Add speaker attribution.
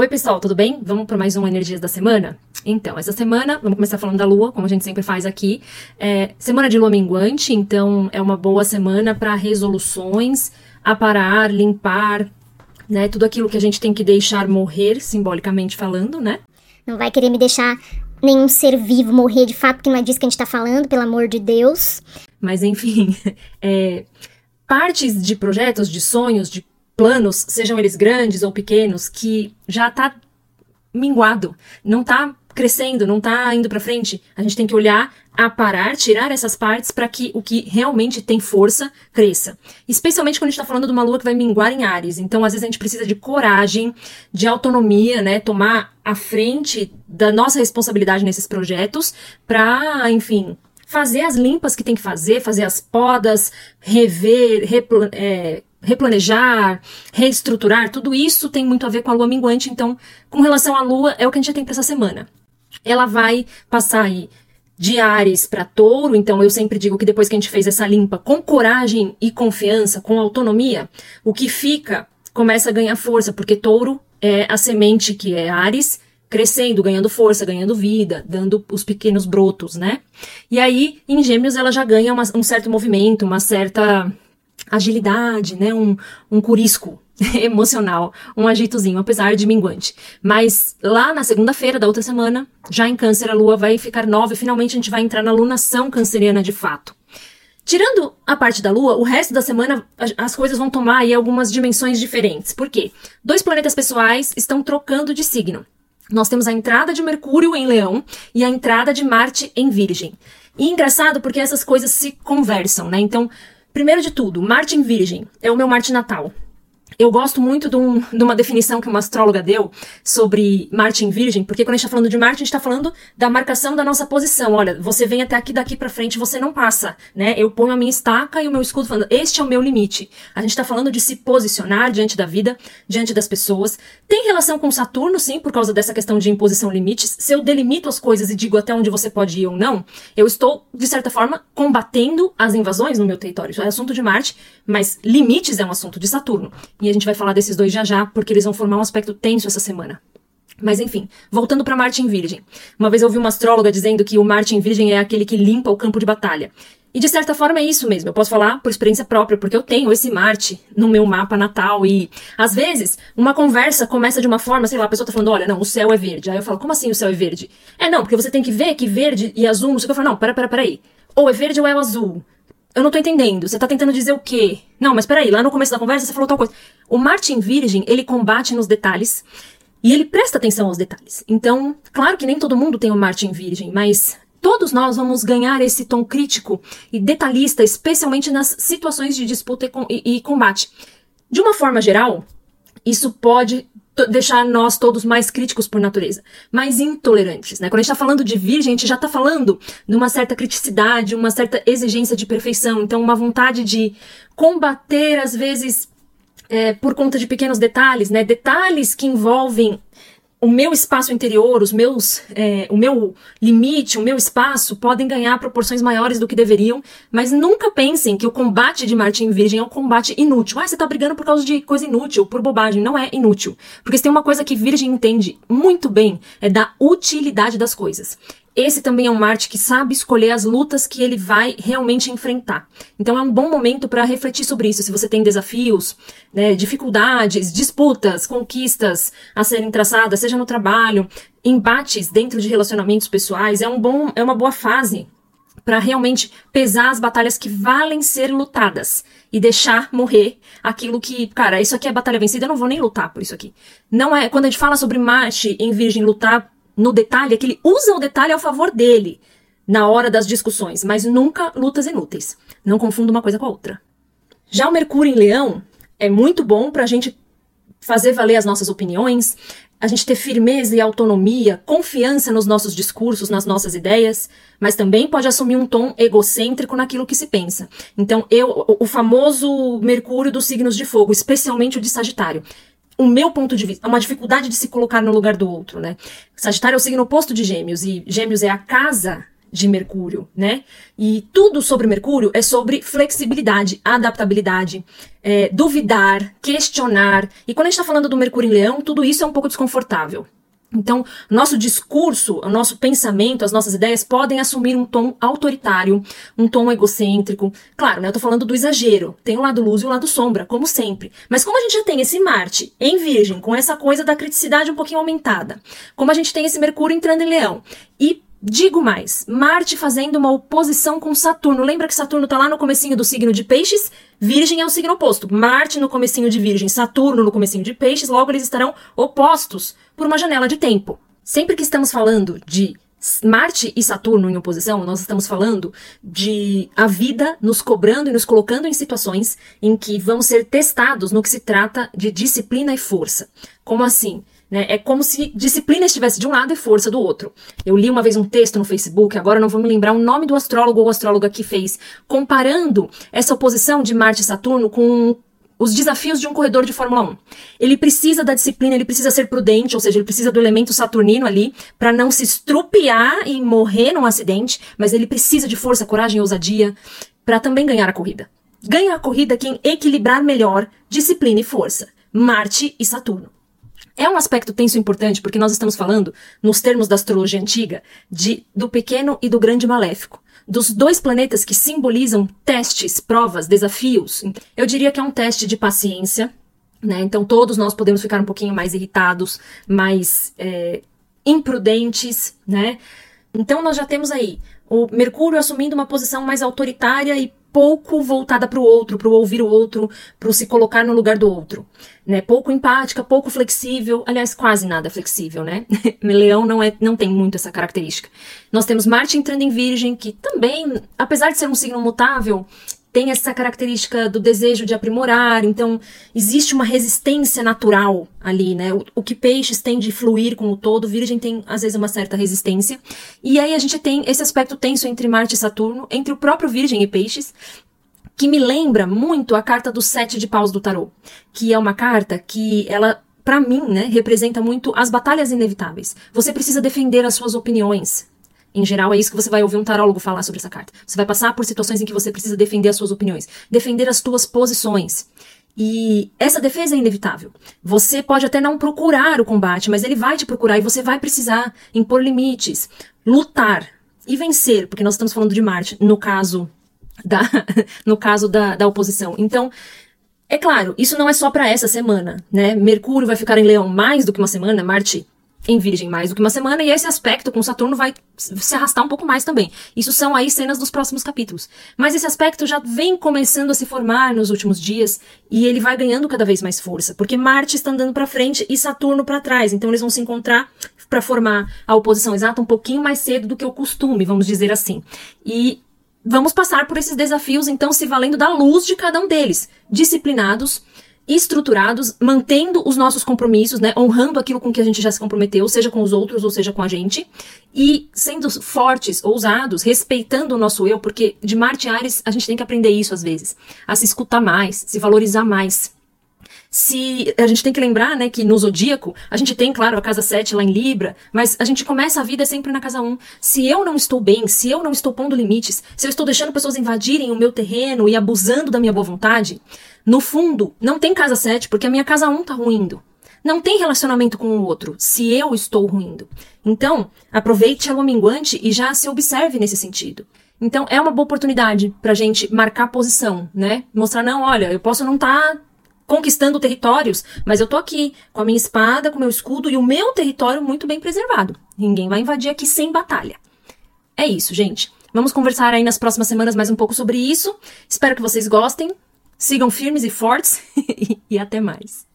Speaker 1: Oi, pessoal, tudo bem? Vamos para mais um Energias da Semana? Então, essa semana, vamos começar falando da Lua, como a gente sempre faz aqui. É, semana de Lua minguante, então é uma boa semana para resoluções, aparar, limpar, né? Tudo aquilo que a gente tem que deixar morrer, simbolicamente falando, né?
Speaker 2: Não vai querer me deixar nenhum ser vivo morrer de fato, que não é disso que a gente tá falando, pelo amor de Deus.
Speaker 1: Mas, enfim, é, partes de projetos, de sonhos, de planos, sejam eles grandes ou pequenos, que já está minguado, não está crescendo, não está indo para frente. A gente tem que olhar, aparar, tirar essas partes para que o que realmente tem força cresça. Especialmente quando a gente está falando de uma lua que vai minguar em Ares. Então, às vezes a gente precisa de coragem, de autonomia, né? Tomar a frente da nossa responsabilidade nesses projetos para, enfim, fazer as limpas que tem que fazer, fazer as podas, rever, é, replanejar, reestruturar, tudo isso tem muito a ver com a lua minguante. Então, com relação à lua, é o que a gente tem para essa semana. Ela vai passar aí de Ares para Touro, então eu sempre digo que depois que a gente fez essa limpa com coragem e confiança, com autonomia, o que fica começa a ganhar força, porque Touro é a semente que é Ares, crescendo, ganhando força, ganhando vida, dando os pequenos brotos, né? E aí, em Gêmeos, ela já ganha uma, um certo movimento, uma certa agilidade, né? Um, um curisco emocional, um agitozinho, apesar de minguante. Mas lá na segunda-feira da outra semana, já em câncer, a lua vai ficar nova e finalmente a gente vai entrar na lunação canceriana de fato. Tirando a parte da Lua, o resto da semana as coisas vão tomar aí algumas dimensões diferentes. Por quê? Dois planetas pessoais estão trocando de signo. Nós temos a entrada de Mercúrio em Leão e a entrada de Marte em Virgem. E engraçado porque essas coisas se conversam, né? Então, Primeiro de tudo, Marte em Virgem é o meu Marte natal. Eu gosto muito de, um, de, uma definição que uma astróloga deu sobre Marte em Virgem, porque quando a gente está falando de Marte, a gente está falando da marcação da nossa posição. Olha, você vem até aqui, daqui para frente, você não passa, né? Eu ponho a minha estaca e o meu escudo falando, este é o meu limite. A gente está falando de se posicionar diante da vida, diante das pessoas. Tem relação com Saturno, sim, por causa dessa questão de imposição limites. Se eu delimito as coisas e digo até onde você pode ir ou não, eu estou, de certa forma, combatendo as invasões no meu território. Isso é assunto de Marte, mas limites é um assunto de Saturno. E a gente vai falar desses dois já já, porque eles vão formar um aspecto tenso essa semana. Mas enfim, voltando para Marte em Virgem. Uma vez eu ouvi uma astróloga dizendo que o Marte em Virgem é aquele que limpa o campo de batalha. E de certa forma é isso mesmo. Eu posso falar por experiência própria, porque eu tenho esse Marte no meu mapa natal. E às vezes, uma conversa começa de uma forma, sei lá, a pessoa tá falando, olha, não, o céu é verde. Aí eu falo, como assim o céu é verde? É, não, porque você tem que ver que verde e azul, não sei o que. Eu falo, não, pera, pera, pera aí. Ou é verde ou é o azul. Eu não tô entendendo. Você tá tentando dizer o quê? Não, mas peraí, lá no começo da conversa você falou tal coisa. O Martin Virgem, ele combate nos detalhes e ele presta atenção aos detalhes. Então, claro que nem todo mundo tem o Martin Virgem, mas todos nós vamos ganhar esse tom crítico e detalhista, especialmente nas situações de disputa e, e, e combate. De uma forma geral, isso pode deixar nós todos mais críticos por natureza, mais intolerantes, né? Quando a gente está falando de virgem, a gente já está falando de uma certa criticidade, uma certa exigência de perfeição, então uma vontade de combater, às vezes, é, por conta de pequenos detalhes, né? Detalhes que envolvem o meu espaço interior, os meus, é, o meu limite, o meu espaço podem ganhar proporções maiores do que deveriam, mas nunca pensem que o combate de Marte em Virgem é um combate inútil. Ah, você tá brigando por causa de coisa inútil, por bobagem. Não é inútil. Porque se tem uma coisa que Virgem entende muito bem, é da utilidade das coisas. Esse também é um Marte que sabe escolher as lutas que ele vai realmente enfrentar. Então é um bom momento para refletir sobre isso. Se você tem desafios, né, dificuldades, disputas, conquistas a serem traçadas, seja no trabalho, embates dentro de relacionamentos pessoais, é um bom, é uma boa fase para realmente pesar as batalhas que valem ser lutadas e deixar morrer aquilo que, cara, isso aqui é batalha vencida, eu não vou nem lutar por isso aqui. Não é, quando a gente fala sobre Marte em Virgem lutar no detalhe é que ele usa o detalhe ao favor dele na hora das discussões, mas nunca lutas inúteis. Não confunda uma coisa com a outra. Já o Mercúrio em Leão é muito bom para a gente fazer valer as nossas opiniões, a gente ter firmeza e autonomia, confiança nos nossos discursos, nas nossas ideias, mas também pode assumir um tom egocêntrico naquilo que se pensa. Então, eu, o famoso Mercúrio dos signos de fogo, especialmente o de Sagitário o meu ponto de vista, é uma dificuldade de se colocar no lugar do outro, né? Sagitário é o signo oposto de Gêmeos e Gêmeos é a casa de Mercúrio, né? E tudo sobre Mercúrio é sobre flexibilidade, adaptabilidade, é, duvidar, questionar. E quando a gente está falando do Mercúrio em Leão, tudo isso é um pouco desconfortável. Então, nosso discurso, o nosso pensamento, as nossas ideias podem assumir um tom autoritário, um tom egocêntrico. Claro, né, eu tô falando do exagero. Tem o lado luz e o lado sombra, como sempre. Mas como a gente já tem esse Marte em Virgem, com essa coisa da criticidade um pouquinho aumentada, como a gente tem esse Mercúrio entrando em Leão, e Digo mais, Marte fazendo uma oposição com Saturno. Lembra que Saturno está lá no comecinho do signo de Peixes? Virgem é o signo oposto. Marte no comecinho de Virgem, Saturno no comecinho de Peixes, logo eles estarão opostos por uma janela de tempo. Sempre que estamos falando de Marte e Saturno em oposição, nós estamos falando de a vida nos cobrando e nos colocando em situações em que vamos ser testados no que se trata de disciplina e força. Como assim? Né? É como se disciplina estivesse de um lado e força do outro. Eu li uma vez um texto no Facebook, agora não vou me lembrar o nome do astrólogo ou astróloga que fez, comparando essa oposição de Marte e Saturno com os desafios de um corredor de Fórmula 1. Ele precisa da disciplina, ele precisa ser prudente, ou seja, ele precisa do elemento saturnino ali para não se estrupiar e morrer num acidente, mas ele precisa de força, coragem e ousadia para também ganhar a corrida. Ganha a corrida quem equilibrar melhor disciplina e força. Marte e Saturno. É um aspecto tenso importante porque nós estamos falando, nos termos da astrologia antiga, de do pequeno e do grande maléfico. Dos dois planetas que simbolizam testes, provas, desafios. Eu diria que é um teste de paciência, né? Então todos nós podemos ficar um pouquinho mais irritados, mais é, imprudentes, né? Então nós já temos aí o Mercúrio assumindo uma posição mais autoritária e pouco voltada para o outro, para ouvir o outro, para se colocar no lugar do outro, né? Pouco empática, pouco flexível, aliás, quase nada flexível, né? Leão não é, não tem muito essa característica. Nós temos Marte entrando em Virgem, que também, apesar de ser um signo mutável, tem essa característica do desejo de aprimorar, então existe uma resistência natural ali, né? O, o, que peixes tem de fluir com o todo, virgem tem às vezes uma certa resistência. E aí a gente tem esse aspecto tenso entre Marte e Saturno, entre o próprio virgem e peixes, que me lembra muito a carta do sete de paus do tarô, que é uma carta que ela para mim, né, representa muito as batalhas inevitáveis. Você precisa defender as suas opiniões, em geral, é isso que você vai ouvir um tarólogo falar sobre essa carta. Você vai passar por situações em que você precisa defender as suas opiniões, defender as suas posições. E essa defesa é inevitável. Você pode até não procurar o combate, mas ele vai te procurar e você vai precisar impor limites, lutar e vencer, porque nós estamos falando de Marte, no caso da, no caso da, da oposição. Então, é claro, isso não é só para essa semana, né? Mercúrio vai ficar em Leão mais do que uma semana, Marte em Virgem mais do que uma semana, e esse aspecto com Saturno vai se arrastar um pouco mais também. Isso são aí cenas dos próximos capítulos. Mas esse aspecto já vem começando a se formar nos últimos dias, e ele vai ganhando cada vez mais força, porque Marte está andando para frente e Saturno para trás, então eles vão se encontrar para formar a oposição exata um pouquinho mais cedo do que o costume, vamos dizer assim. E vamos passar por esses desafios, então, se valendo da luz de cada um deles, disciplinados, estruturados, mantendo os nossos compromissos, né, honrando aquilo com que a gente já se comprometeu, seja com os outros ou seja com a gente, e sendo fortes, ousados, respeitando o nosso eu, porque de Marte Ares a gente tem que aprender isso às vezes, a se escutar mais, se valorizar mais. Se a gente tem que lembrar, né, que no zodíaco, a gente tem, claro, a casa 7 lá em Libra, mas a gente começa a vida sempre na casa 1. Se eu não estou bem, se eu não estou pondo limites, se eu estou deixando pessoas invadirem o meu terreno e abusando da minha boa vontade, no fundo, não tem casa 7 porque a minha casa 1 tá ruindo. Não tem relacionamento com o outro se eu estou ruindo. Então, aproveite a lua minguante e já se observe nesse sentido. Então, é uma boa oportunidade pra gente marcar posição, né? Mostrar, não, olha, eu posso não estar tá conquistando territórios, mas eu tô aqui com a minha espada, com o meu escudo e o meu território muito bem preservado. Ninguém vai invadir aqui sem batalha. É isso, gente. Vamos conversar aí nas próximas semanas mais um pouco sobre isso. Espero que vocês gostem. Sigam firmes e fortes e até mais.